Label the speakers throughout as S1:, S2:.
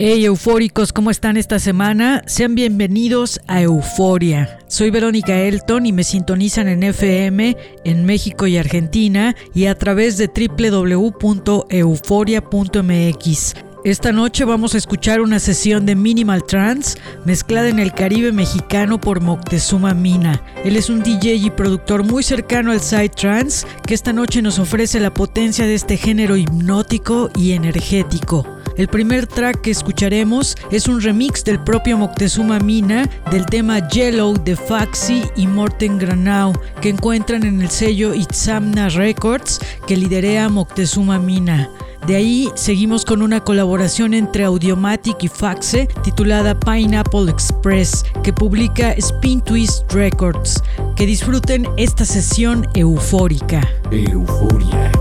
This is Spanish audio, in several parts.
S1: Hey eufóricos, ¿cómo están esta semana? Sean bienvenidos a Euforia. Soy Verónica Elton y me sintonizan en FM en México y Argentina y a través de www.euforia.mx. Esta noche vamos a escuchar una sesión de Minimal Trance mezclada en el Caribe mexicano por Moctezuma Mina. Él es un DJ y productor muy cercano al Side Trance que esta noche nos ofrece la potencia de este género hipnótico y energético. El primer track que escucharemos es un remix del propio Moctezuma Mina del tema Yellow de Faxi y Morten Granau que encuentran en el sello Itzamna Records que liderea Moctezuma Mina. De ahí seguimos con una colaboración entre Audiomatic y Faxe titulada Pineapple Express que publica Spin Twist Records. Que disfruten esta sesión eufórica.
S2: Euforia.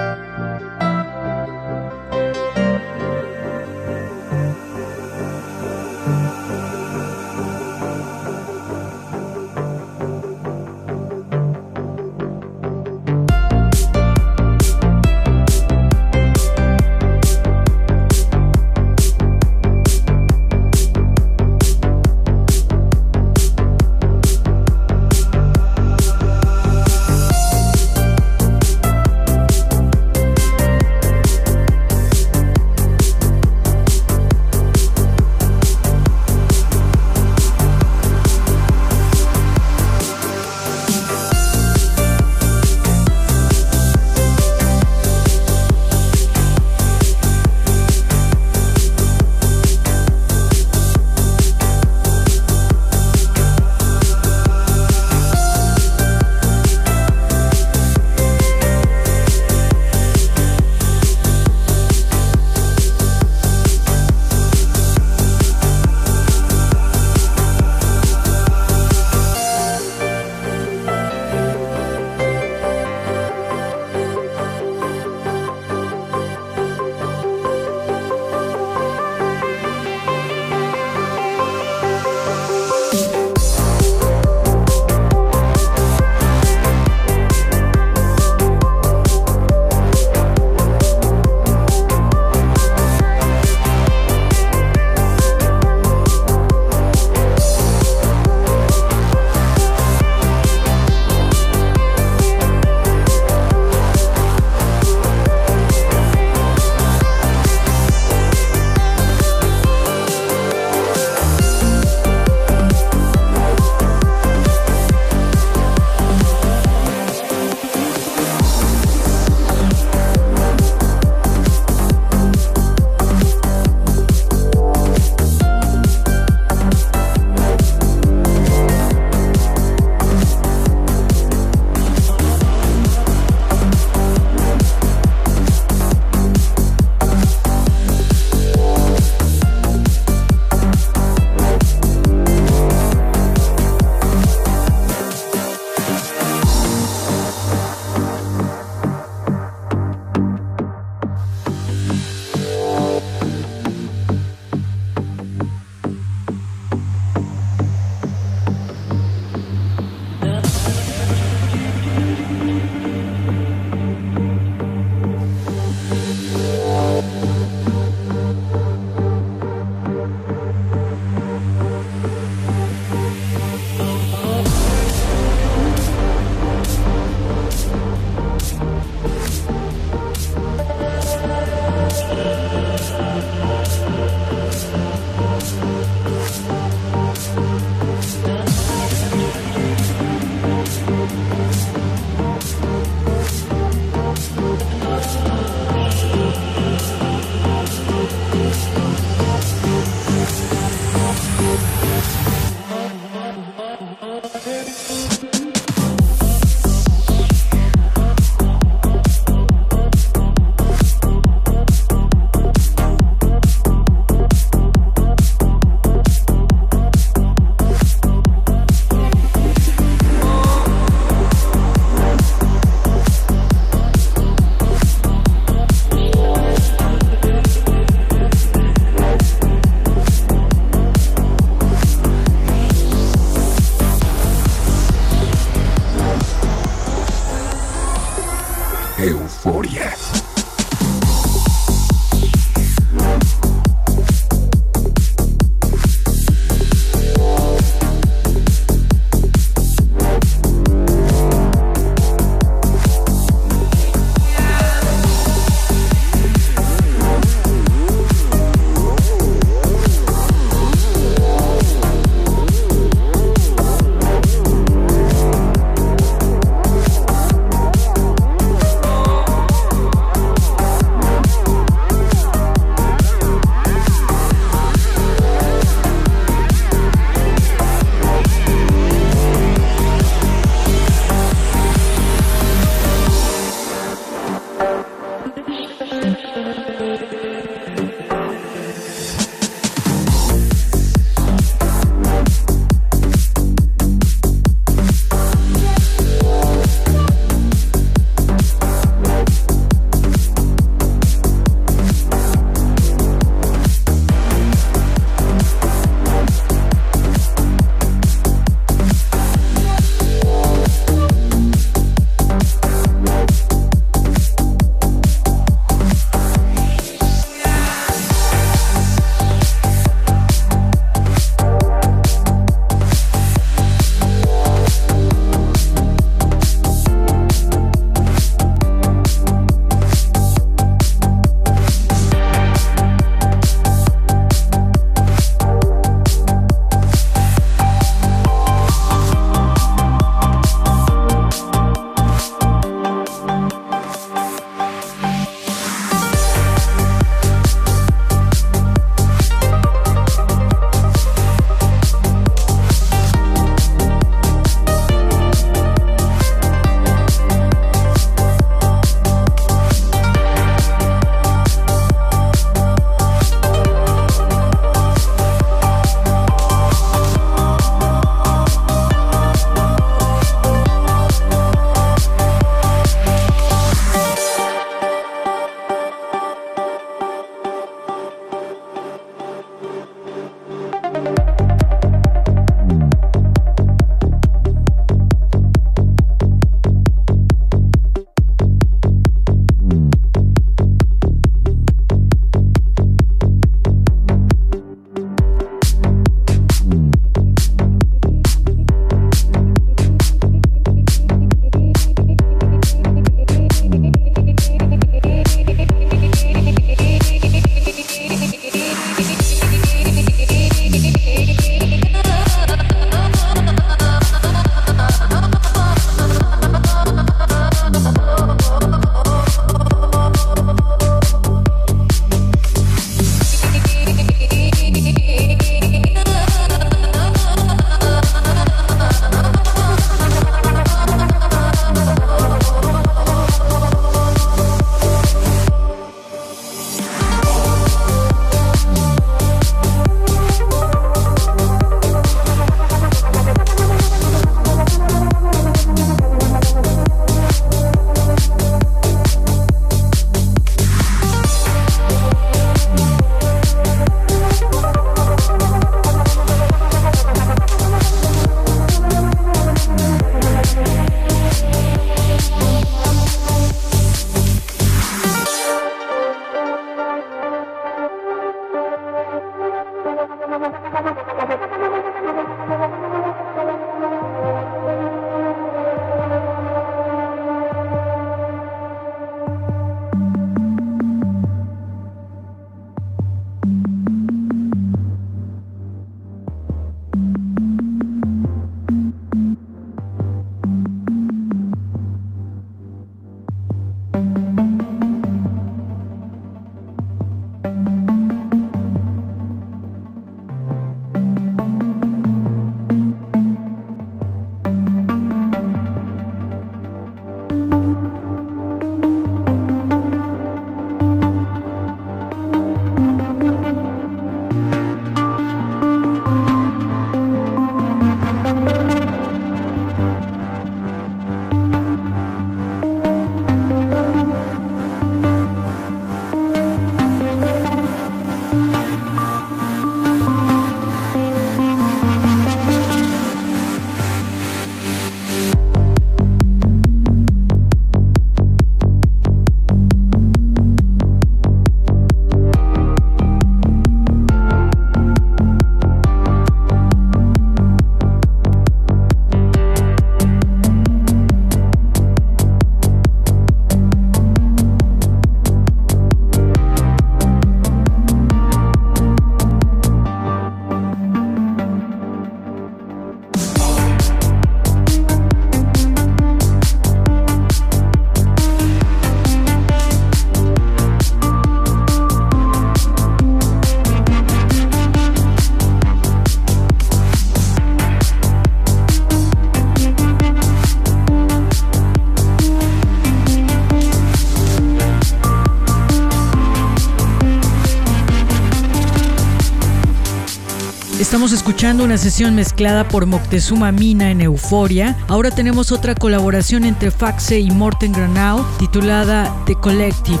S1: Escuchando una sesión mezclada por Moctezuma Mina en Euforia. Ahora tenemos otra colaboración entre Faxe y Morten Granau titulada The Collective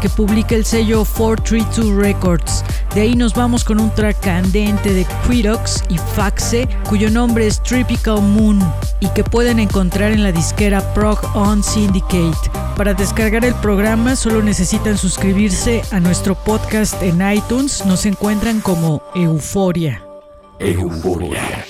S1: que publica el sello 432 Records. De ahí nos vamos con un track candente de Quirox y Faxe, cuyo nombre es Tropical Moon y que pueden encontrar en la disquera Prog On Syndicate. Para descargar el programa solo necesitan suscribirse a nuestro podcast en iTunes, nos encuentran como Euforia.
S3: Euforia.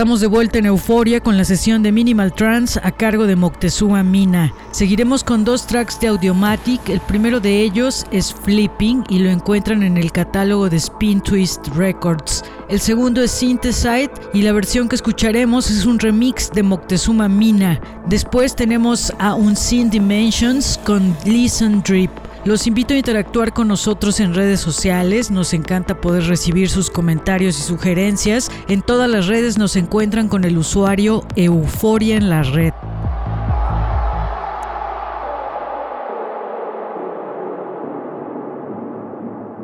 S1: Estamos de vuelta en Euforia con la sesión de Minimal Trance a cargo de Moctezuma Mina. Seguiremos con dos tracks de Audiomatic. El primero de ellos es Flipping y lo encuentran en el catálogo de Spin Twist Records. El segundo es Syntheside y la versión que escucharemos es un remix de Moctezuma Mina. Después tenemos a Unseen Dimensions con Listen Drip. Los invito a interactuar con nosotros en redes sociales, nos encanta poder recibir sus comentarios y sugerencias. En todas las redes nos encuentran con el usuario Euforia en la red.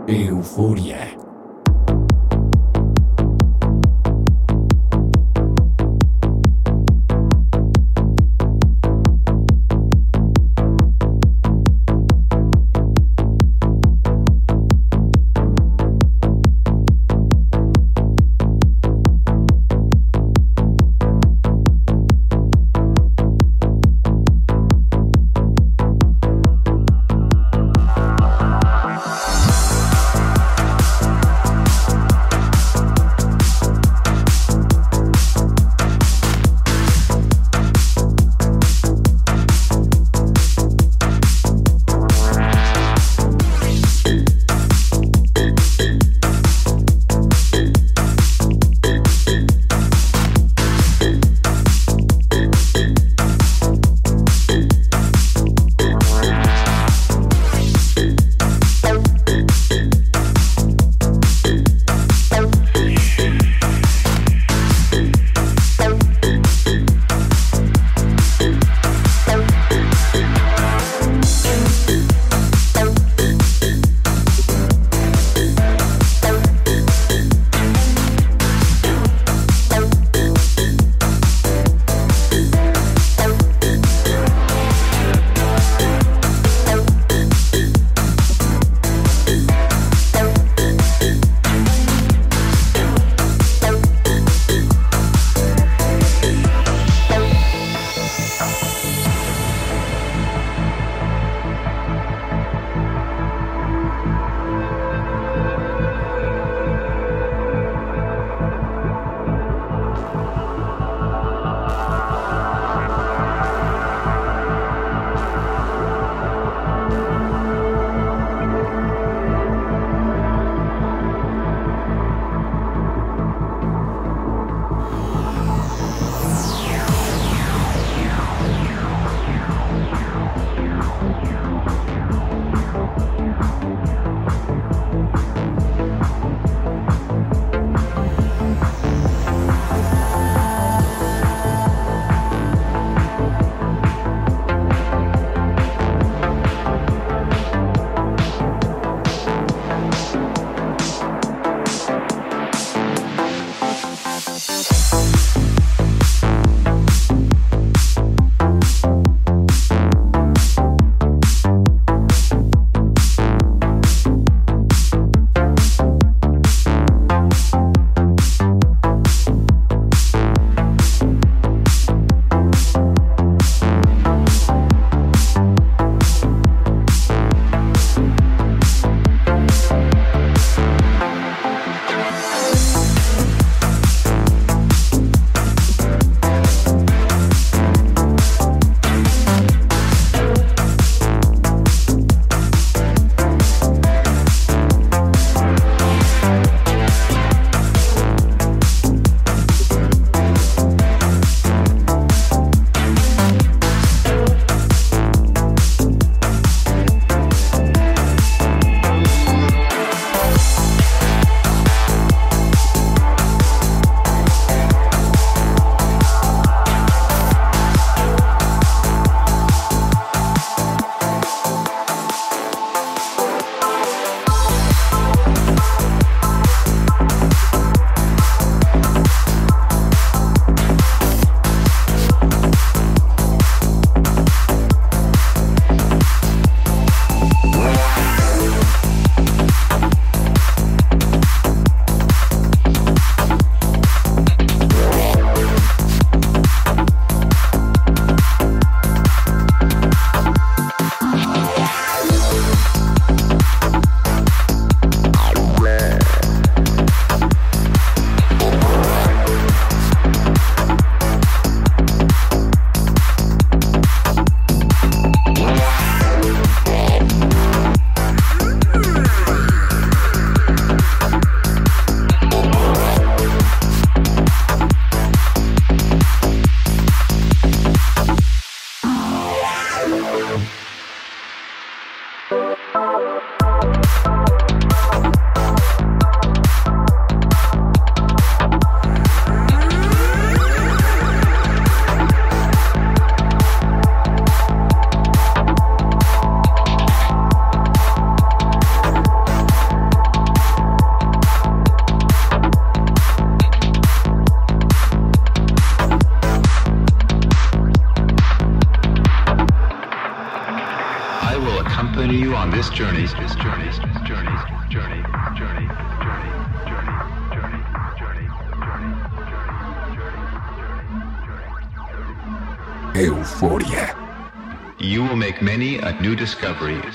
S3: Euforia.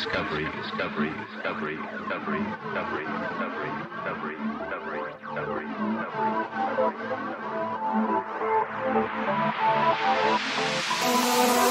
S4: Discovery, discovery, discovery, discovery, discovery, discovery, discovery, discovery, discovery, discovery, I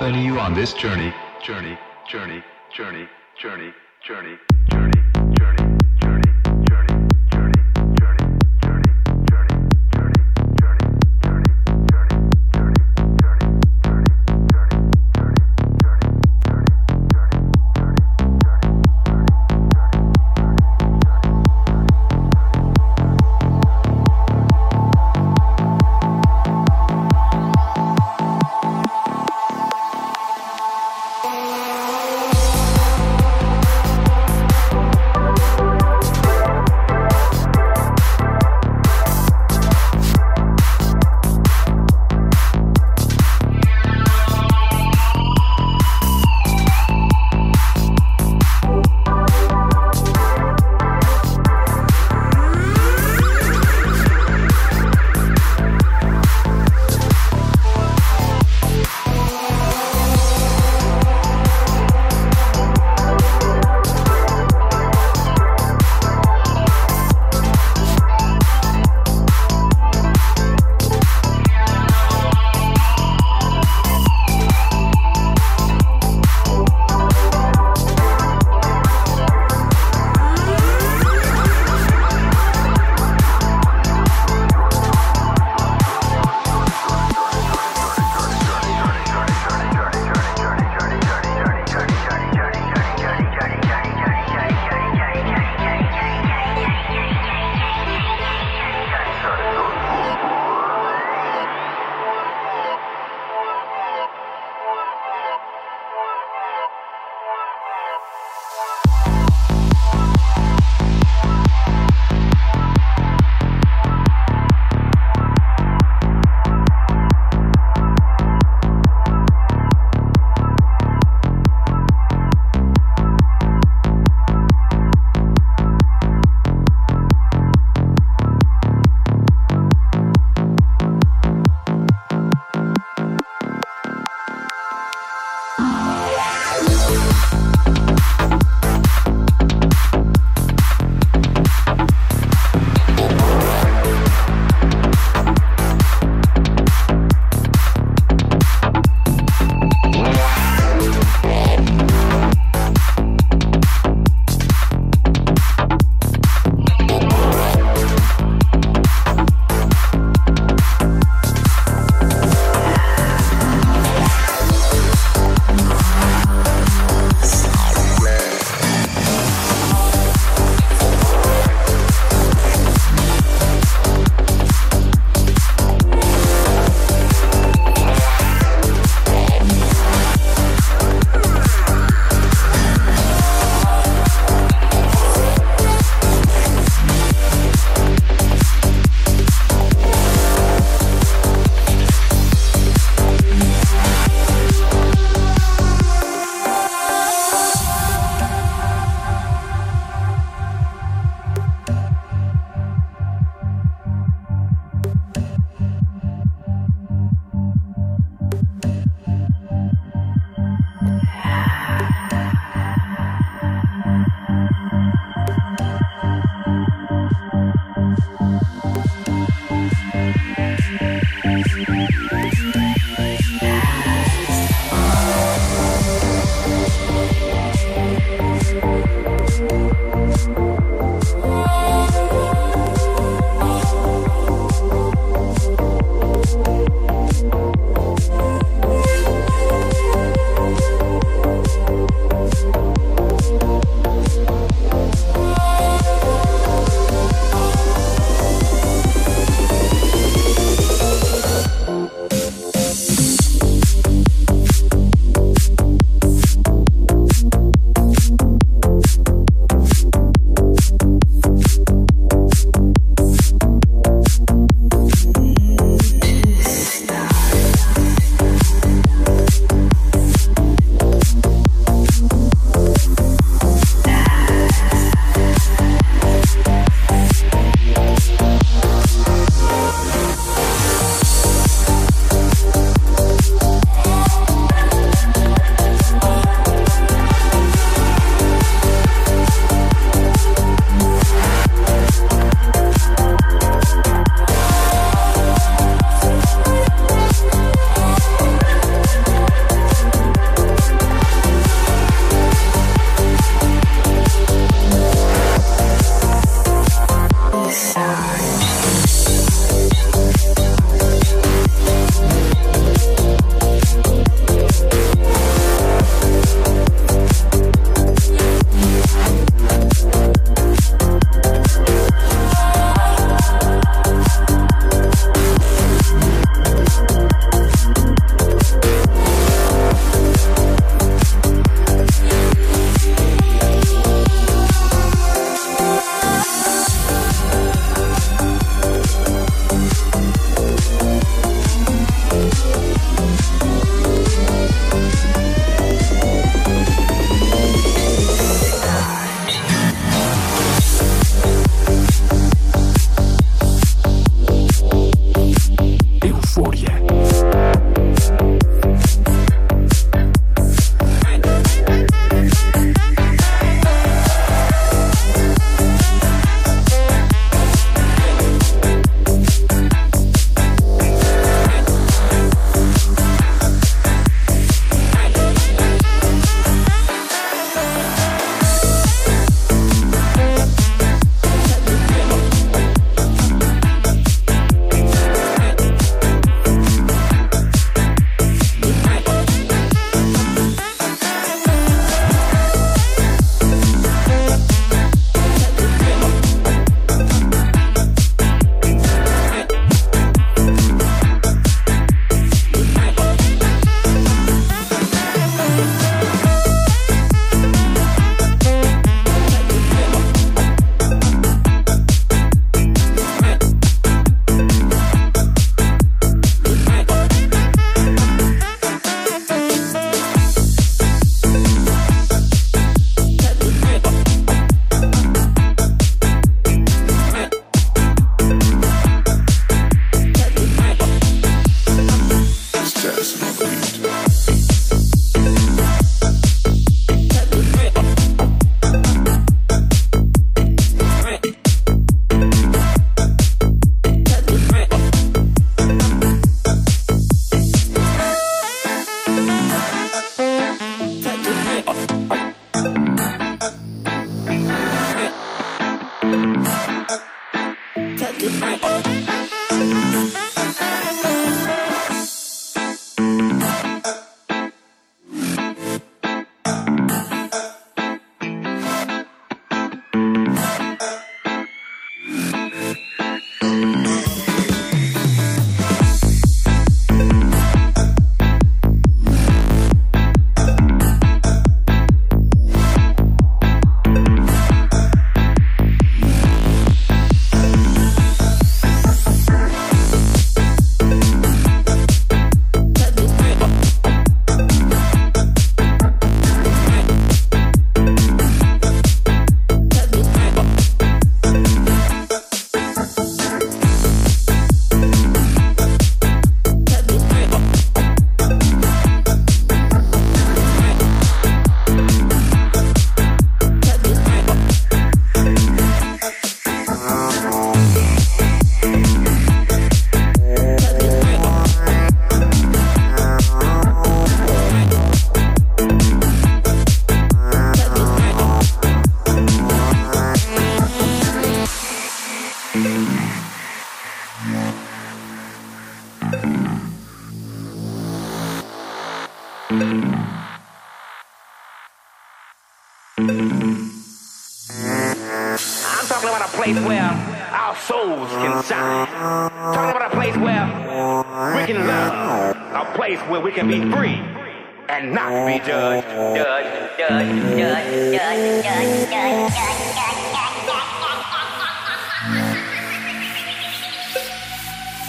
S4: accompany you on this journey, journey, journey, journey, journey, journey.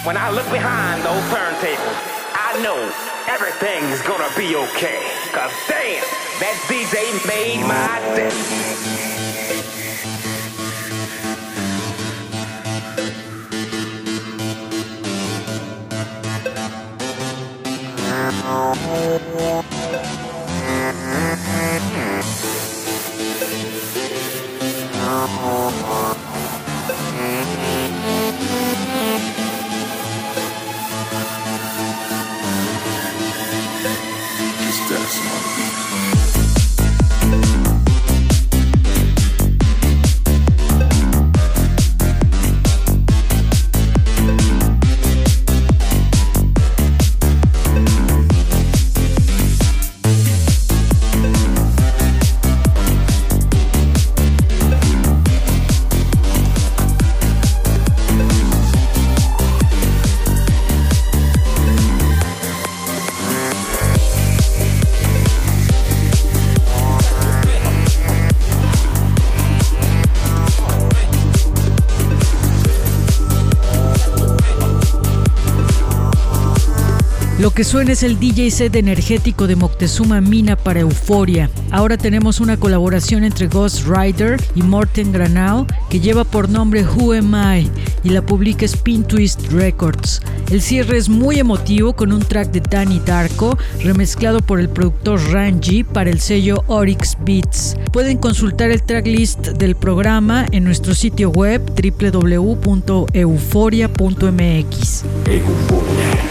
S5: When I look behind those turntables, I know everything's gonna be okay. Cause damn, that DJ made my day.
S3: Just
S1: Que suena es el DJ set energético de Moctezuma Mina para Euforia. Ahora tenemos una colaboración entre Ghost Rider y Morten Granau que lleva por nombre Who Am I y la publica Spin Twist Records. El cierre es muy emotivo con un track de Danny Darko remezclado por el productor Ranji para el sello Oryx Beats. Pueden consultar el tracklist del programa en nuestro sitio web www.euforia.mx.
S3: Euforia.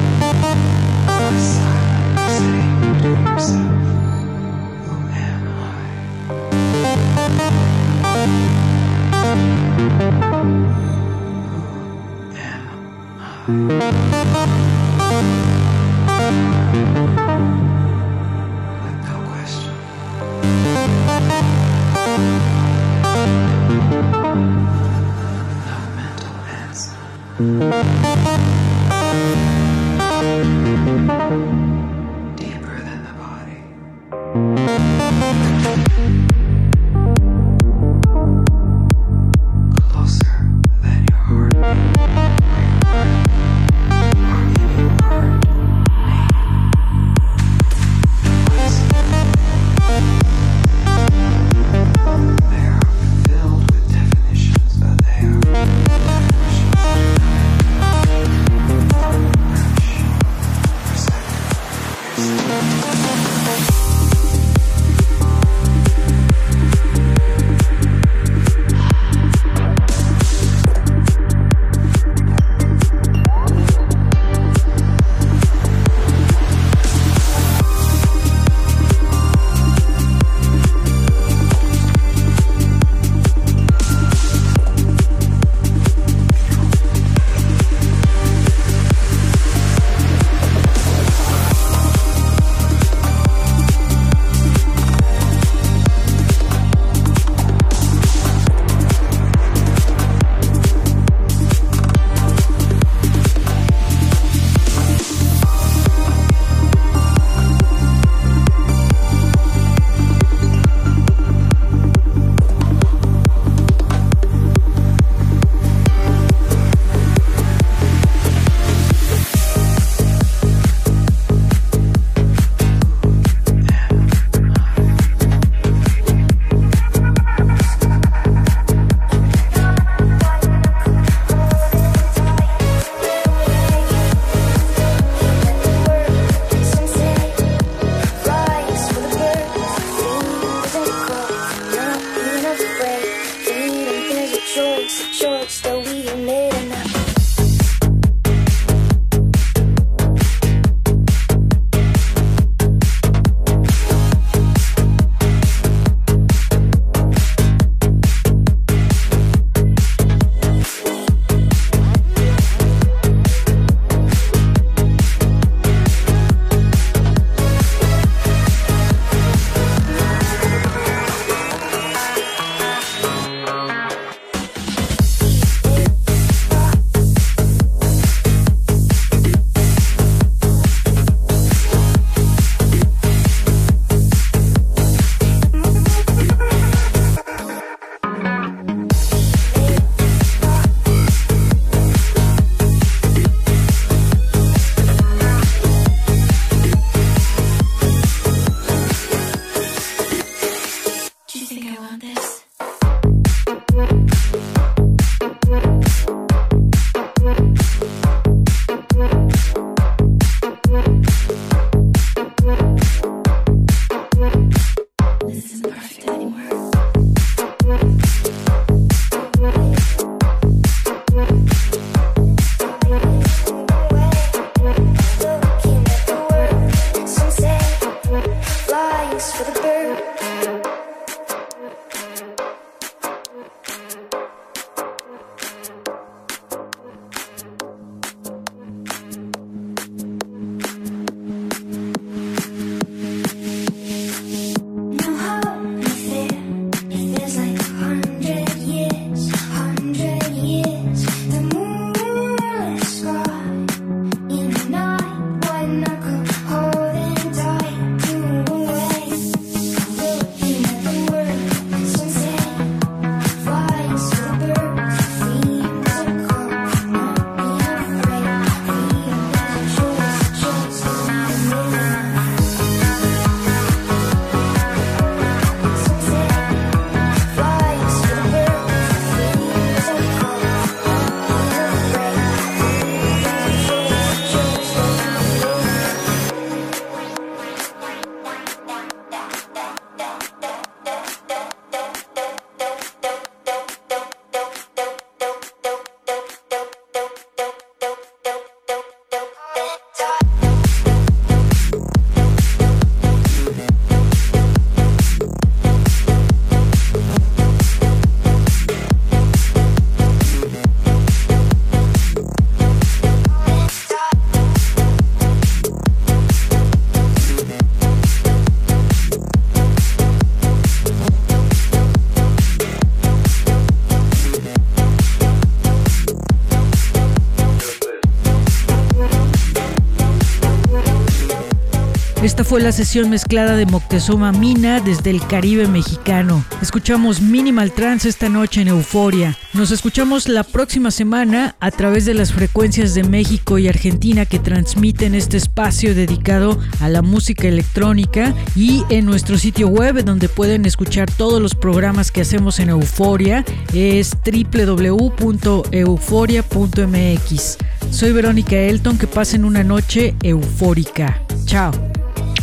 S1: fue la sesión mezclada de Moctezuma Mina desde el Caribe mexicano. Escuchamos Minimal Trance esta noche en Euforia. Nos escuchamos la próxima semana a través de las frecuencias de México y Argentina que transmiten este espacio dedicado a la música electrónica y en nuestro sitio web donde pueden escuchar todos los programas que hacemos en Euforia es www.euforia.mx. Soy Verónica Elton, que pasen una noche eufórica. Chao.